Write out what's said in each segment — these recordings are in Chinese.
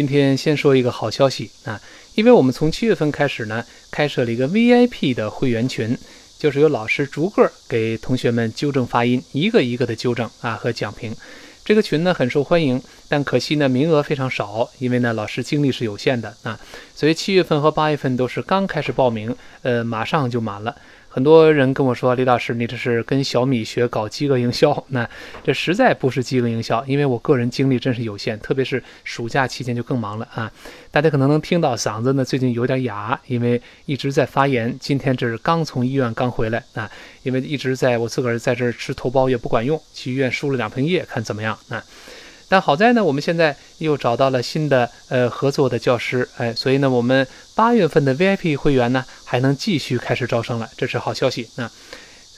今天先说一个好消息啊，因为我们从七月份开始呢，开设了一个 VIP 的会员群，就是由老师逐个给同学们纠正发音，一个一个的纠正啊和讲评。这个群呢很受欢迎，但可惜呢名额非常少，因为呢老师精力是有限的啊，所以七月份和八月份都是刚开始报名，呃马上就满了。很多人跟我说：“李老师，你这是跟小米学搞饥饿营销？那这实在不是饥饿营销，因为我个人精力真是有限，特别是暑假期间就更忙了啊！大家可能能听到嗓子呢最近有点哑，因为一直在发炎。今天这是刚从医院刚回来啊，因为一直在我自个儿在这儿吃头孢也不管用，去医院输了两瓶液，看怎么样啊？”但好在呢，我们现在又找到了新的呃合作的教师，哎，所以呢，我们八月份的 VIP 会员呢还能继续开始招生了，这是好消息那。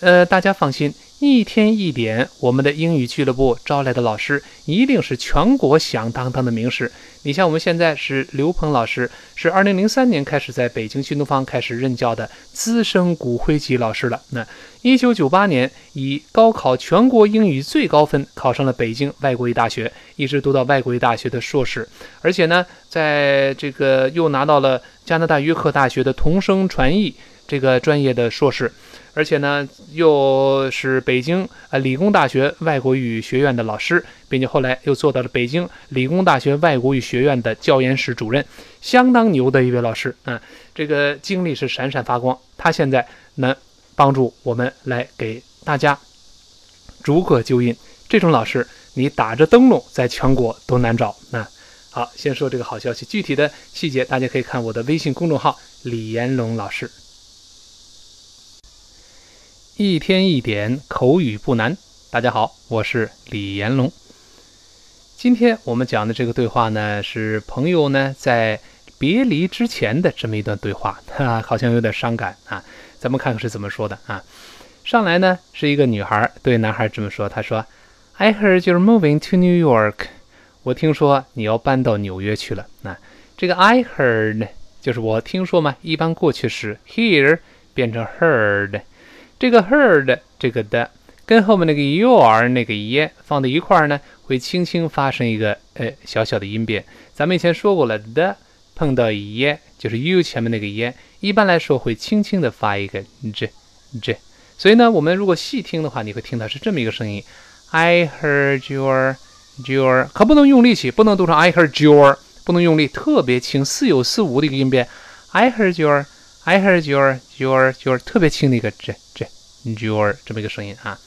呃，大家放心。一天一点，我们的英语俱乐部招来的老师一定是全国响当当的名师。你像我们现在是刘鹏老师，是二零零三年开始在北京新东方开始任教的资深骨灰级老师了。那一九九八年以高考全国英语最高分考上了北京外国语大学，一直读到外国语大学的硕士，而且呢，在这个又拿到了加拿大约克大学的同声传译这个专业的硕士。而且呢，又是北京啊理工大学外国语学院的老师，并且后来又做到了北京理工大学外国语学院的教研室主任，相当牛的一位老师啊！这个经历是闪闪发光。他现在能帮助我们来给大家逐个纠音。这种老师，你打着灯笼在全国都难找。那好，先说这个好消息，具体的细节大家可以看我的微信公众号李延龙老师。一天一点口语不难。大家好，我是李延龙。今天我们讲的这个对话呢，是朋友呢在别离之前的这么一段对话，哈，好像有点伤感啊。咱们看看是怎么说的啊。上来呢是一个女孩对男孩这么说，她说：“I heard you're moving to New York。”我听说你要搬到纽约去了。那这个 I heard 就是我听说嘛，一般过去时 hear 变成 heard。这个 heard 这个的跟后面那个 your 那个 e 放在一块儿呢，会轻轻发生一个呃小小的音变。咱们以前说过了的碰到 e 就是 you 前面那个 e，一般来说会轻轻的发一个 j j。所以呢，我们如果细听的话，你会听到是这么一个声音：I heard your your，可不能用力气，不能读成 I heard your，不能用力，特别轻，似有似无的一个音变。I heard your。I heard your your your 特别轻的一个 j j your 这么一个声音啊。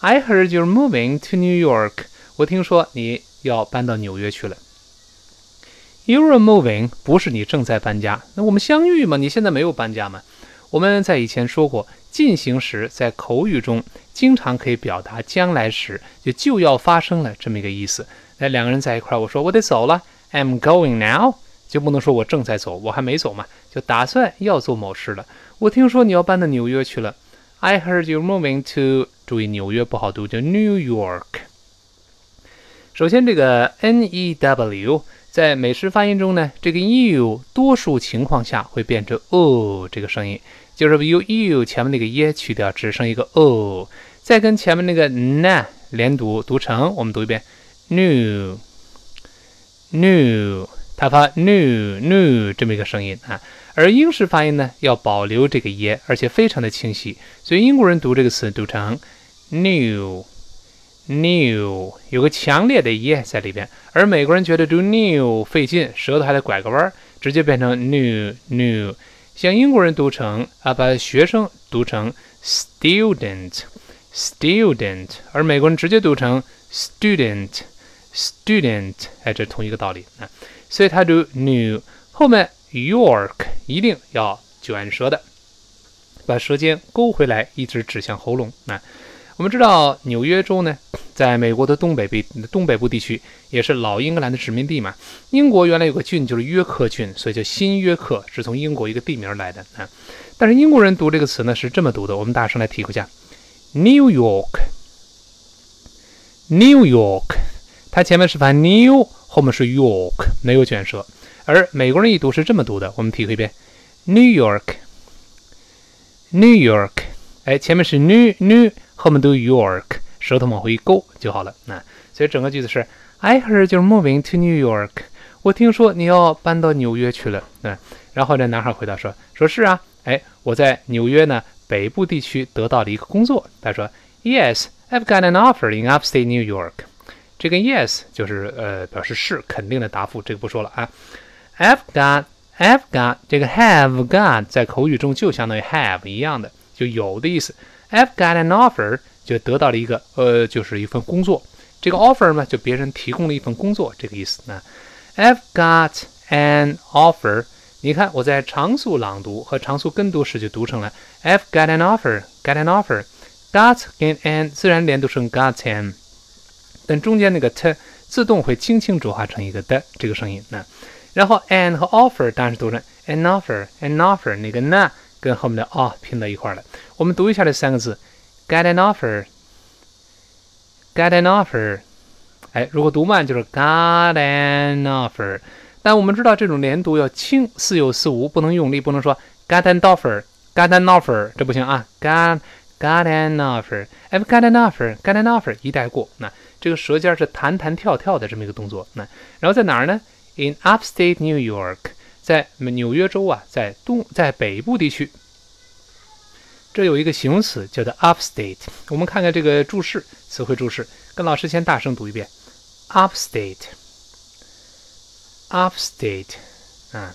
I heard you're moving to New York。我听说你要搬到纽约去了。You're moving 不是你正在搬家。那我们相遇嘛？你现在没有搬家吗？我们在以前说过，进行时在口语中经常可以表达将来时就就要发生了这么一个意思。那两个人在一块儿，我说我得走了，I'm going now。就不能说我正在走，我还没走嘛，就打算要做某事了。我听说你要搬到纽约去了。I heard you moving to，注意纽约不好读，叫 New York。首先，这个 N E W 在美式发音中呢，这个 U 多数情况下会变成 O 这个声音，就是 U U 前面那个 E 去掉，只剩一个 O，再跟前面那个 N 连读，读成我们读一遍 New New。它发 new new 这么一个声音啊，而英式发音呢要保留这个耶而且非常的清晰，所以英国人读这个词读成 new new，有个强烈的耶在里边，而美国人觉得读 new 费劲，舌头还得拐个弯，直接变成 new new，像英国人读成啊，把学生读成 student student，而美国人直接读成 student student，哎，这同一个道理啊。所以它读 new 后面 York 一定要卷舌的，把舌尖勾回来，一直指向喉咙。那我们知道纽约州呢，在美国的东北部东北部地区，也是老英格兰的殖民地嘛。英国原来有个郡就是约克郡，所以叫新约克，是从英国一个地名来的啊。但是英国人读这个词呢是这么读的，我们大声来体会一下：New York，New York，它前面是发 new。后面是 York，没有卷舌，而美国人一读是这么读的。我们体会一遍：New York，New York。哎，前面是 new new，后面都 York，舌头往回一勾就好了。那所以整个句子是：I heard you're moving to New York。我听说你要搬到纽约去了。嗯，然后这男孩回答说：“说是啊，哎，我在纽约呢北部地区得到了一个工作。”他说：“Yes, I've got an offer in upstate New York。”这个 yes 就是呃表示是肯定的答复，这个不说了啊。I've got, I've got 这个 have got 在口语中就相当于 have 一样的，就有的意思。I've got an offer 就得到了一个呃就是一份工作。这个 offer 呢就别人提供了一份工作这个意思呢。I've got an offer，你看我在常速朗读和常速跟读时就读成了 I've got an offer，got an offer，got 跟 an 自然连读成 got an。但中间那个 t 自动会轻轻浊化成一个的这个声音，那然后 an 和 offer 当然是读成 an offer，an offer 那个 n 跟后面的 a 拼到一块了。我们读一下这三个字，get an offer，get an offer。哎，如果读慢就是 got an offer。但我们知道这种连读要轻，似有似无，不能用力，不能说 got an offer，got an offer，这不行啊，got got an offer，I've got an offer，got an offer 一带过那。这个舌尖是弹弹跳跳的这么一个动作，那然后在哪儿呢？In upstate New York，在纽约州啊，在东在北部地区。这有一个形容词叫做 upstate，我们看看这个注释，词汇注释，跟老师先大声读一遍：upstate，upstate，啊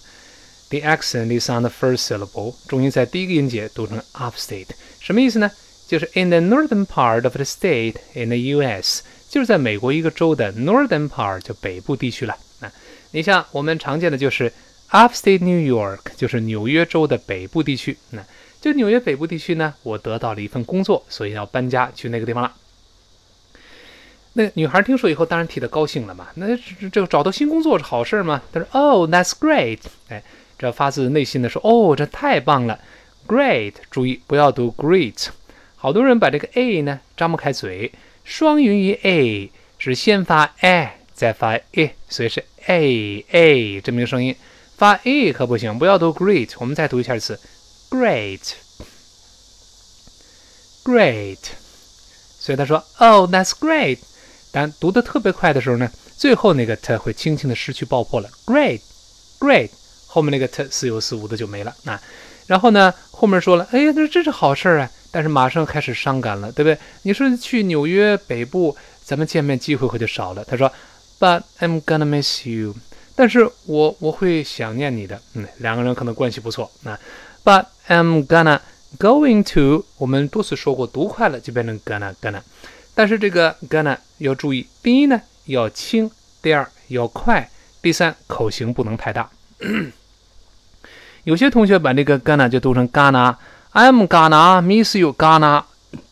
，the accent is on the first syllable，重音在第一个音节读成 upstate，什么意思呢？就是 in the northern part of the state in the U.S. 就是在美国一个州的 northern part，就北部地区了。啊，你像我们常见的就是 upstate New York，就是纽约州的北部地区。那就纽约北部地区呢，我得到了一份工作，所以要搬家去那个地方了。那女孩听说以后，当然替他高兴了嘛。那这这找到新工作是好事嘛？她说：“Oh, that's great！” 哎，这发自内心的说：“哦，这太棒了，great！” 注意不要读 great，好多人把这个 a 呢张不开嘴。双元音 a 是先发 a 再发 e，所以是 a a 这么一个声音。发 e 可不行，不要读 great。我们再读一下词，great great。所以他说，Oh that's great。但读的特别快的时候呢，最后那个 t 会轻轻的失去爆破了，great great。后面那个 t 似有似无的就没了啊。然后呢，后面说了，哎呀，这这是好事啊。但是马上开始伤感了，对不对？你说去纽约北部，咱们见面机会可就少了。他说，But I'm gonna miss you。但是我我会想念你的。嗯，两个人可能关系不错。那，But I'm gonna going to，我们多次说过，读快了就变成 gonna gonna。但是这个 gonna 要注意，第一呢要轻，第二要快，第三口型不能太大。有些同学把这个 gonna 就读成 gonna。I'm gonna miss you, gonna，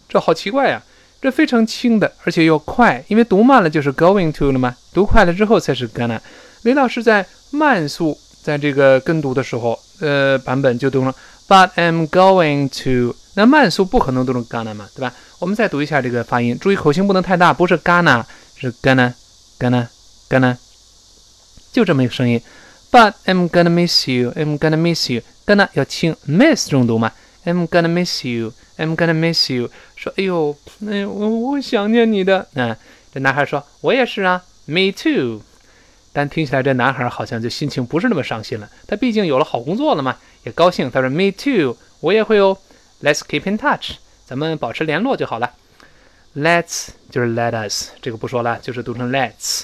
这好奇怪呀！这非常轻的，而且又快，因为读慢了就是 going to 了嘛，读快了之后才是 gonna。李老师在慢速在这个跟读的时候，呃，版本就读了 But I'm going to，那慢速不可能读成 gonna 嘛，对吧？我们再读一下这个发音，注意口型不能太大，不是 gonna，是 gonna，gonna，gonna，就这么一个声音。But I'm gonna miss you, I'm gonna miss you，gonna 要轻，miss 重读嘛。I'm gonna miss you. I'm gonna miss you. 说，哎呦，哎，我我想念你的。嗯，这男孩说，我也是啊，Me too。但听起来这男孩好像就心情不是那么伤心了。他毕竟有了好工作了嘛，也高兴。他说，Me too，我也会哦。Let's keep in touch，咱们保持联络就好了。Let's 就是 Let us，这个不说了，就是读成 Let's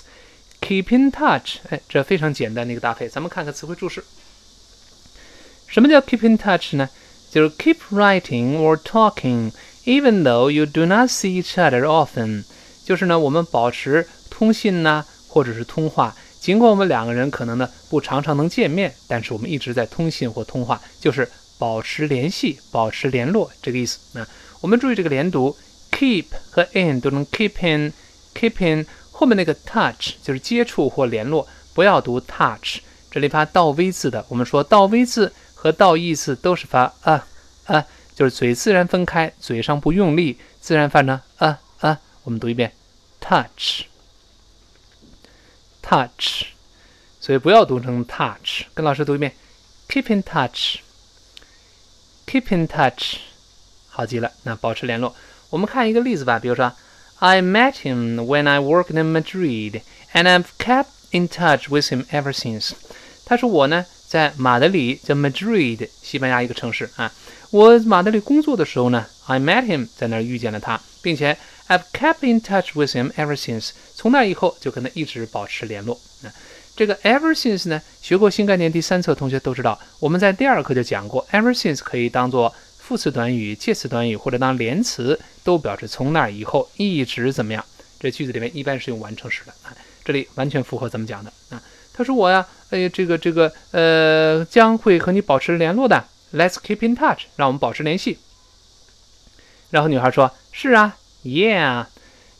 keep in touch。哎，这非常简单的一个搭配。咱们看看词汇注释。什么叫 keep in touch 呢？就是 keep writing or talking even though you do not see each other often。就是呢，我们保持通信呢，或者是通话，尽管我们两个人可能呢不常常能见面，但是我们一直在通信或通话，就是保持联系、保持联络这个意思。那我们注意这个连读，keep 和 in 都能 keep in，keep in 后面那个 touch 就是接触或联络，不要读 touch。这里发倒 v 字的，我们说倒 v 字。和倒意字都是发啊啊，就是嘴自然分开，嘴上不用力，自然发成啊啊。我们读一遍，touch，touch，所以不要读成 touch，跟老师读一遍，keep in touch，keep in touch，好极了，那保持联络。我们看一个例子吧，比如说，I met him when I worked in Madrid，and I've kept in touch with him ever since。他说我呢， 在马德里，叫 Madrid，西班牙一个城市啊。我马德里工作的时候呢，I met him，在那儿遇见了他，并且 I've kept in touch with him ever since。从那以后就跟他一直保持联络。啊这个 ever since 呢，学过新概念第三册同学都知道，我们在第二课就讲过，ever since 可以当做副词短语、介词短语或者当连词，都表示从那以后一直怎么样。这句子里面一般是用完成时的啊，这里完全符合咱们讲的啊。他说我呀，哎，这个这个呃，将会和你保持联络的。Let's keep in touch，让我们保持联系。然后女孩说：“是啊，Yeah。”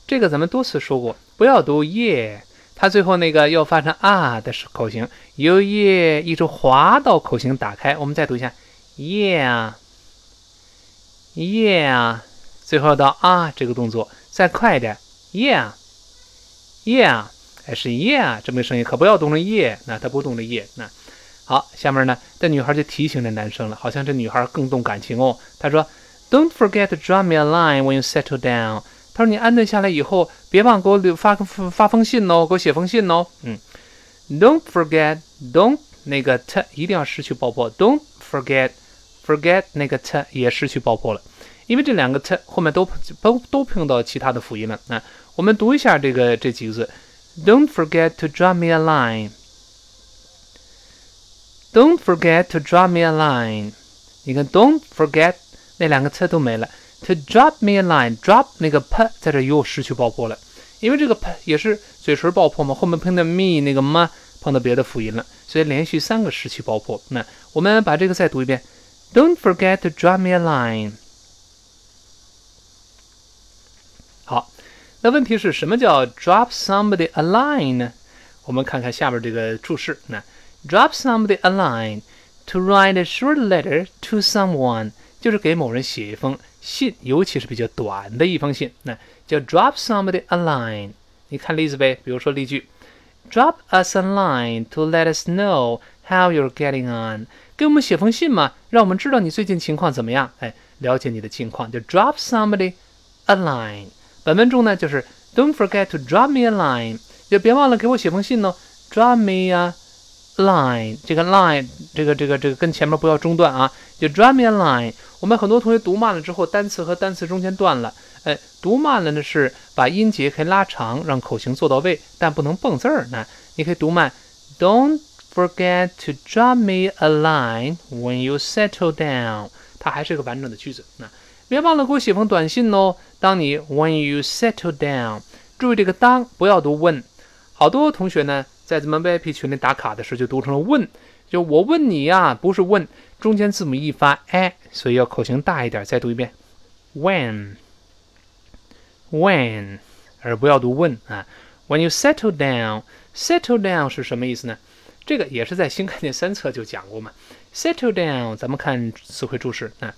这个咱们多次说过，不要读 Yeah。它最后那个要发成啊的口型，由 Yeah 一直滑到口型打开。我们再读一下，Yeah，Yeah，最后到啊这个动作，再快一点，Yeah，Yeah，哎是 Yeah 这么个声音，可不要读成 Yeah，那它不读成 Yeah 那。好，下面呢，这女孩就提醒这男生了，好像这女孩更动感情哦。她说：“Don't forget to drop me a line when you settle down。”她说：“你安顿下来以后，别忘给我发个发封信哦，给我写封信哦。”嗯，Don't forget，don't 那个 t 一定要失去爆破，Don't forget，forget 那个 t 也失去爆破了，因为这两个 t 后面都都都碰到其他的辅音了。那我们读一下这个这几个字 ：Don't forget to drop me a line。Don't forget to drop me a line。你看，don't forget 那两个词都没了。To drop me a line，drop 那个 p 在这又失去爆破了，因为这个 p 也是嘴唇爆破嘛，后面碰到 me 那个 m 碰到别的辅音了，所以连续三个失去爆破。那我们把这个再读一遍：Don't forget to drop me a line。 那问题是什么叫 drop somebody a line 呢？我们看看下面这个注释，那。Drop somebody a line to write a short letter to someone，就是给某人写一封信，尤其是比较短的一封信，那叫 drop somebody a line。你看例子呗，比如说例句：Drop us a line to let us know how you're getting on。给我们写封信嘛，让我们知道你最近情况怎么样。哎，了解你的情况，就 drop somebody a line。 本文中呢，就是 Don't forget to drop me a line，就别忘了给我写封信哦。Drop me a。line 这个 line 这个这个这个跟前面不要中断啊，就 drop me a line。我们很多同学读慢了之后，单词和单词中间断了。哎，读慢了呢是把音节可以拉长，让口型做到位，但不能蹦字儿。那你可以读慢，Don't forget to drop me a line when you settle down。它还是个完整的句子。那别忘了给我写封短信哦。当你 when you settle down，注意这个当不要读 when。好多同学呢。在咱们 VIP 群里打卡的时候，就读成了问，就我问你呀，不是问，中间字母一发 a，所以要口型大一点。再读一遍，when，when，而不要读问啊。When you settle down，settle down 是什么意思呢？这个也是在新概念三册就讲过嘛。Settle down，咱们看词汇注释啊。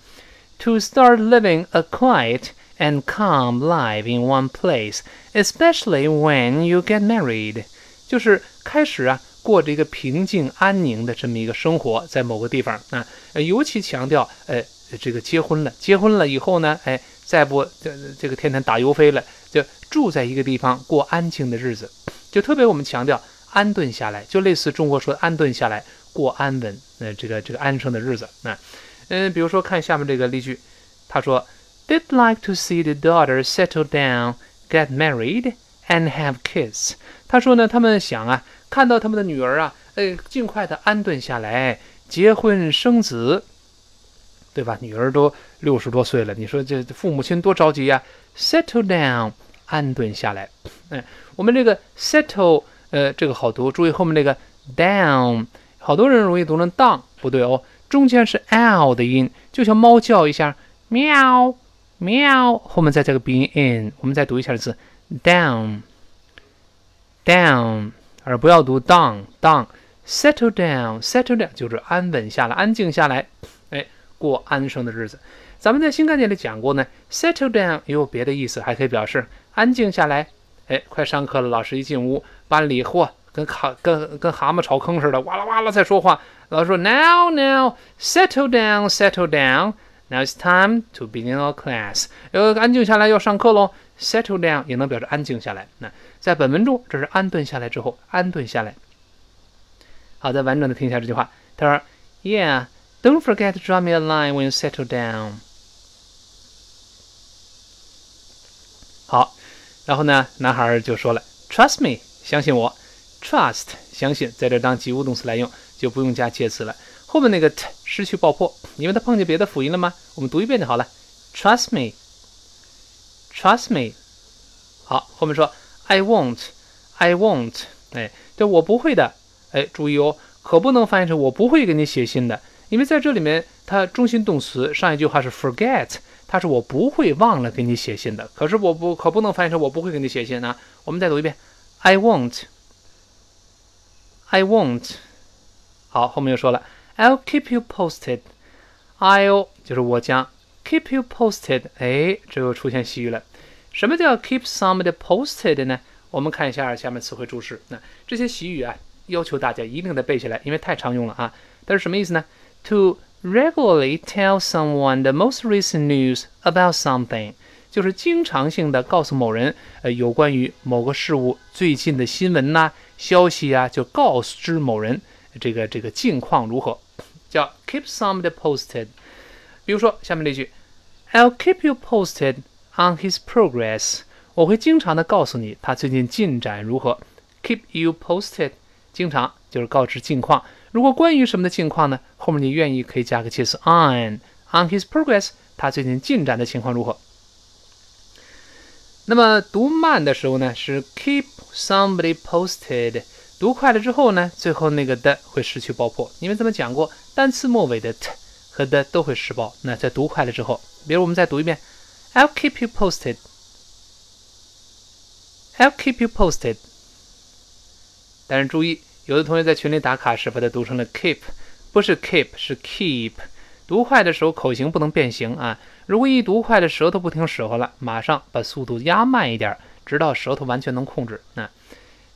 To start living a quiet and calm life in one place, especially when you get married. 就是开始啊，过着一个平静安宁的这么一个生活，在某个地方。啊，尤其强调，呃，这个结婚了，结婚了以后呢，哎，再不这这个天天打油飞了，就住在一个地方过安静的日子，就特别我们强调安顿下来，就类似中国说安顿下来过安稳，呃，这个这个安生的日子。啊，嗯，比如说看下面这个例句，他说，They'd like to see the daughter settle down, get married, and have kids. 他说呢，他们想啊，看到他们的女儿啊，呃，尽快的安顿下来，结婚生子，对吧？女儿都六十多岁了，你说这父母亲多着急呀？Settle down，安顿下来。嗯，我们这个 settle，呃，这个好读，注意后面那个 down，好多人容易读成 down，不对哦，中间是 l 的音，就像猫叫一下，喵喵，后面再加个鼻音 in，我们再读一下字 down。down，而不要读 down down。settle down settle down 就是安稳下来，安静下来，哎，过安生的日子。咱们在新概念里讲过呢，settle down 也有别的意思，还可以表示安静下来。哎，快上课了，老师一进屋，班里嚯，跟蛤跟跟蛤蟆刨坑似的，哇啦哇啦在说话。老师说，now now settle down settle down。Now it's time to begin our class。要安静下来，要上课喽。settle down 也能表示安静下来。那在本文中，这是安顿下来之后，安顿下来。好，再完整的听一下这句话。他说：“Yeah, don't forget to draw me a line when you settle down。”好，然后呢，男孩就说了：“Trust me，相信我。”Trust 相信，在这当及物动词来用，就不用加介词了。后面那个 t 失去爆破，因为它碰见别的辅音了吗？我们读一遍就好了。Trust me，Trust me。好，后面说 I won't，I won't。哎，这我不会的。哎，注意哦，可不能翻译成我不会给你写信的，因为在这里面，它中心动词上一句话是 forget，它是我不会忘了给你写信的。可是我不可不能翻译成我不会给你写信呢？我们再读一遍，I won't，I won't。好，后面又说了，I'll keep you posted。I'll 就是我将 keep you posted。哎，这又出现习语了。什么叫 keep somebody posted 呢？我们看一下下面词汇注释。那这些习语啊。要求大家一定得背下来，因为太常用了啊！但是什么意思呢？To regularly tell someone the most recent news about something，就是经常性的告诉某人，呃，有关于某个事物最近的新闻呐、消息啊，就告知某人这个这个近况如何，叫 keep somebody posted。比如说下面这句，I'll keep you posted on his progress。我会经常的告诉你他最近进展如何。Keep you posted。经常就是告知近况。如果关于什么的近况呢？后面你愿意可以加个介词 on on his progress，他最近进展的情况如何？那么读慢的时候呢，是 keep somebody posted。读快了之后呢，最后那个的会失去爆破，因为咱们讲过，单词末尾的 t 和的都会失爆。那在读快了之后，比如我们再读一遍，I'll keep you posted。I'll keep you posted。但是注意，有的同学在群里打卡时把它读成了 keep，不是 keep，是 keep。读快的时候口型不能变形啊！如果一读快了舌头不听使唤了，马上把速度压慢一点，直到舌头完全能控制。那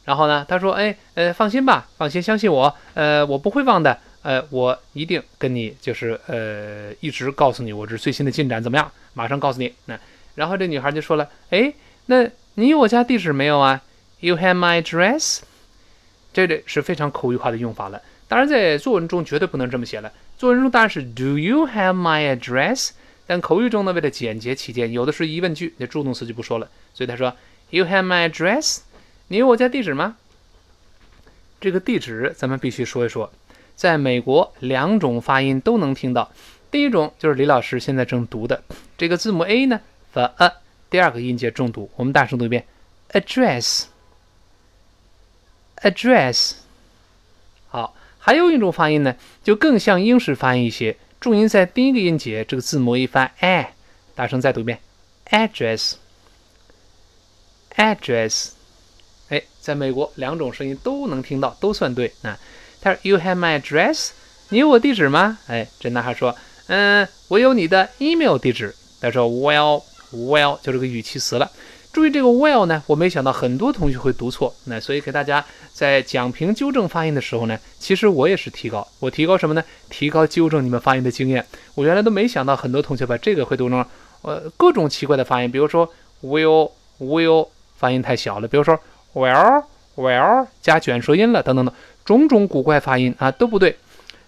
然后呢？他说：“哎，呃，放心吧，放心，相信我，呃，我不会忘的，呃，我一定跟你就是呃，一直告诉你我这最新的进展怎么样，马上告诉你。”那然后这女孩就说了：“哎，那你有我家地址没有啊？You have my address？” 这里是非常口语化的用法了。当然，在作文中绝对不能这么写了。作文中当然是 Do you have my address？但口语中呢，为了简洁起见，有的是疑问句，那助动词就不说了。所以他说 You have my address？你有我家地址吗？这个地址咱们必须说一说。在美国，两种发音都能听到。第一种就是李老师现在正读的这个字母 A 呢发 a，第二个音节重读。我们大声读一遍：address。address，好，还有一种发音呢，就更像英式发音一些，重音在第一个音节，这个字母一发 a，大声再读一遍，address，address，在美国两种声音都能听到，都算对啊。他说，You have my address？你有我地址吗？哎，这男孩说，嗯，我有你的 email 地址。他说，Well，Well，就这个语气词了。注意这个 well 呢，我没想到很多同学会读错，那所以给大家在讲评纠正发音的时候呢，其实我也是提高，我提高什么呢？提高纠正你们发音的经验。我原来都没想到很多同学把这个会读成呃各种奇怪的发音，比如说 will will 发音太小了，比如说 well well 加卷舌音了等等等，种种古怪发音啊都不对。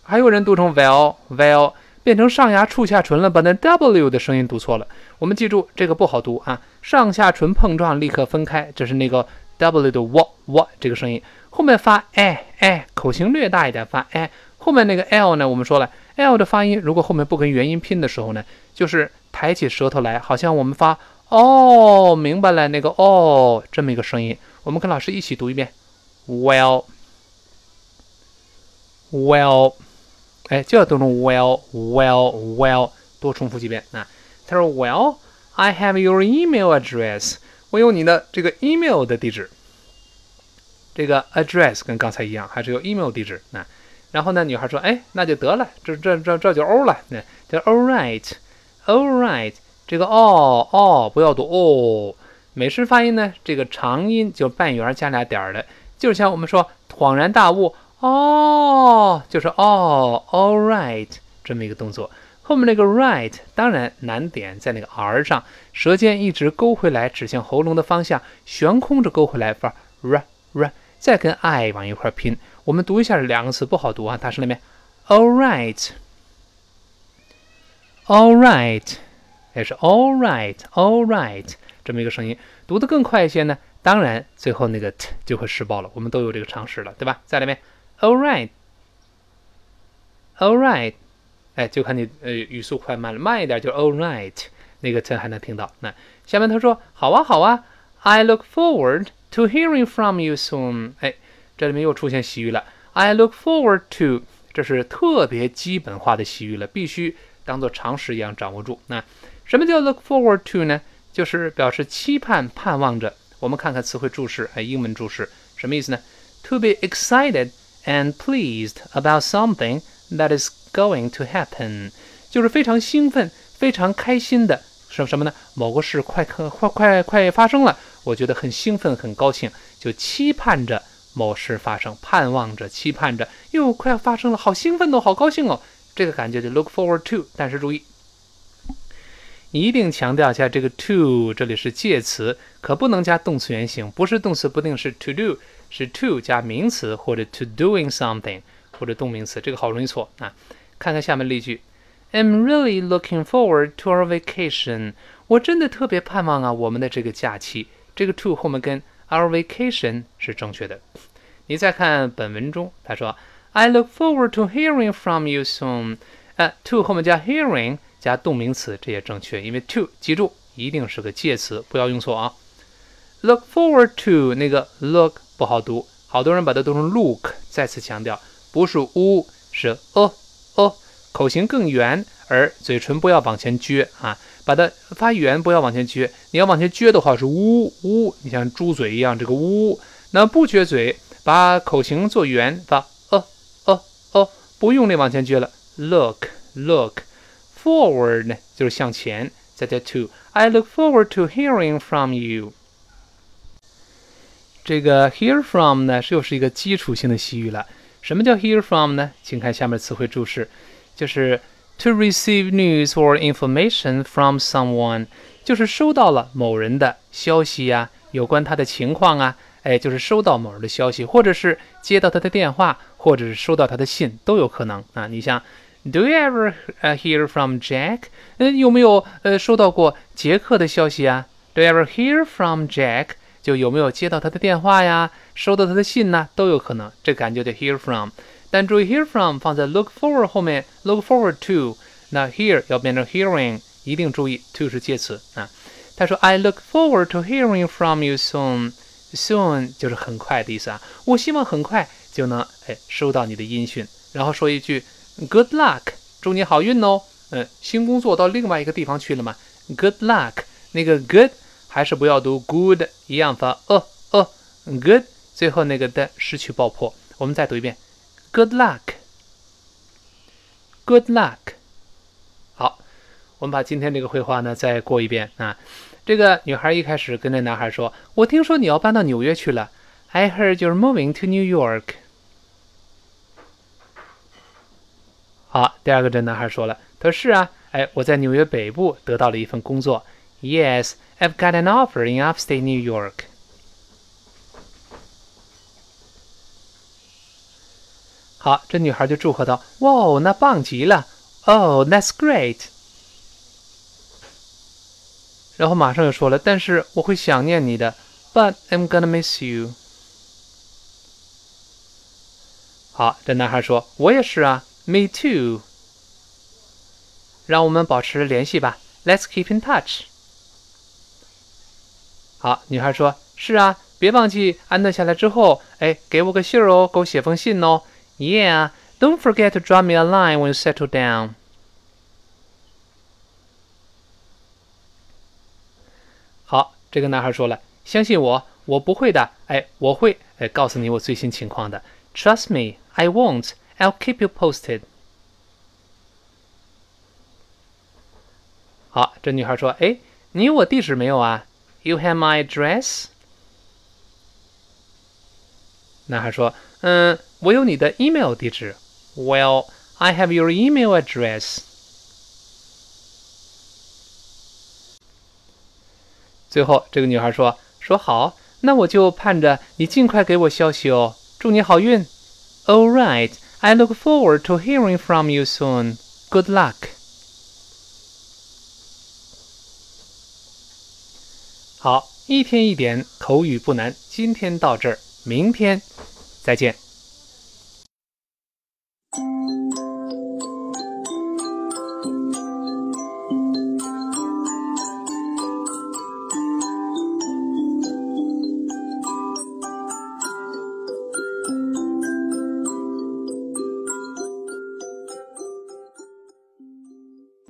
还有人读成 well well 变成上牙触下唇了，把那 w 的声音读错了。我们记住这个不好读啊。上下唇碰撞，立刻分开，这是那个 w 的 w w 这个声音，后面发哎哎口型略大一点，发哎。后面那个 l 呢？我们说了，l 的发音如果后面不跟元音拼的时候呢，就是抬起舌头来，好像我们发哦，明白了，那个哦这么一个声音。我们跟老师一起读一遍，well，well，哎，就要读成 well，well，well，多重复几遍啊。他说 well。I have your email address。我有你的这个 email 的地址。这个 address 跟刚才一样，还是有 email 地址。那然后呢，女孩说：“哎，那就得了，这这这这就 O 了。那叫 All right，All right。这个 all all 不要读 all。美式发音呢，这个长音就半圆加俩点儿的，就像我们说恍然大悟哦，就是哦 All right 这么一个动作。后面那个 right 当然难点在那个 r 上，舌尖一直勾回来，指向喉咙的方向，悬空着勾回来，发 r r，再跟 i 往一块拼。我们读一下这两个词不好读啊，它是那边 all right，all right，也是 all right，all right 这么一个声音，读得更快一些呢。当然最后那个 t 就会失爆了，我们都有这个常识了，对吧？再来一遍 all right，all right。哎，就看你呃语速快慢了，慢一点就 all right，那个词还能听到。那下面他说好啊好啊，I look forward to hearing from you soon。哎，这里面又出现习语了，I look forward to，这是特别基本化的习语了，必须当做常识一样掌握住。那什么叫 look forward to 呢？就是表示期盼、盼望着。我们看看词汇注释，哎，英文注释什么意思呢？To be excited and pleased about something that is Going to happen，就是非常兴奋、非常开心的什什么呢？某个事快快快快发生了，我觉得很兴奋、很高兴，就期盼着某事发生，盼望着、期盼着，又快要发生了，好兴奋哦，好高兴哦，这个感觉就 look forward to。但是注意，你一定强调一下，这个 to 这里是介词，可不能加动词原形，不是动词，不定式 to do，是 to 加名词或者 to doing something 或者动名词，这个好容易错啊。看看下面例句，I'm really looking forward to our vacation。我真的特别盼望啊，我们的这个假期。这个 to 后面跟 our vacation 是正确的。你再看本文中，他说 I look forward to hearing from you soon。呃，to 后面加 hearing 加动名词，这也正确，因为 to 记住一定是个介词，不要用错啊。Look forward to 那个 look 不好读，好多人把它读成 look。再次强调，不是 u 是 a。哦，口型更圆，而嘴唇不要往前撅啊，把它发圆，不要往前撅。你要往前撅的话是呜呜，你像猪嘴一样这个呜。那不撅嘴，把口型做圆，发哦哦哦，不用力往前撅了。Look look forward，就是向前。再加 to，I look forward to hearing from you。这个 hear from 呢，是又是一个基础性的习语了。什么叫 hear from 呢？请看下面词汇注释，就是 to receive news or information from someone，就是收到了某人的消息呀，有关他的情况啊，哎，就是收到某人的消息，或者是接到他的电话，或者是收到他的信，都有可能啊。你像，Do you ever hear from Jack？嗯，有没有呃收到过杰克的消息啊？Do you ever hear from Jack？就有没有接到他的电话呀，收到他的信呢，都有可能。这感觉叫 hear from，但注意 hear from 放在 look forward 后面，look forward to，那 hear 要变成 hearing，一定注意 to 是介词啊。他说 I look forward to hearing from you soon，soon 就是很快的意思啊。我希望很快就能哎收到你的音讯，然后说一句 good luck，祝你好运哦。嗯，新工作到另外一个地方去了嘛？Good luck，那个 good。还是不要读 good，一样发呃呃 good，最后那个的失去爆破。我们再读一遍，good luck，good luck。好，我们把今天这个绘画呢再过一遍啊。这个女孩一开始跟那男孩说：“我听说你要搬到纽约去了。” I heard you're moving to New York。好，第二个这男孩说了，他说：“是啊，哎，我在纽约北部得到了一份工作。” Yes。I've got an offer in upstate New York. 好，这女孩就祝贺道：“哇，那棒极了！Oh, that's great！” 然后马上又说了：“但是我会想念你的，But I'm gonna miss you。”好，这男孩说：“我也是啊，Me too。”让我们保持联系吧，Let's keep in touch。好，女孩说：“是啊，别忘记安顿下来之后，哎，给我个信儿哦，给我写封信哦。Yeah, don't forget to drop me a line when you settle down。”好，这个男孩说了：“相信我，我不会的。哎，我会哎告诉你我最新情况的。Trust me, I won't. i'll keep you posted 好这女孩说诶你有我地址没有啊 you have my address 男孩说嗯我有你的 email 地址 well i have your email address 最后这个女孩说说好那我就盼着你尽快给我消息哦祝你好运 all right I look forward to hearing from you soon. Good luck. 好，一天一点口语不难，今天到这儿，明天再见。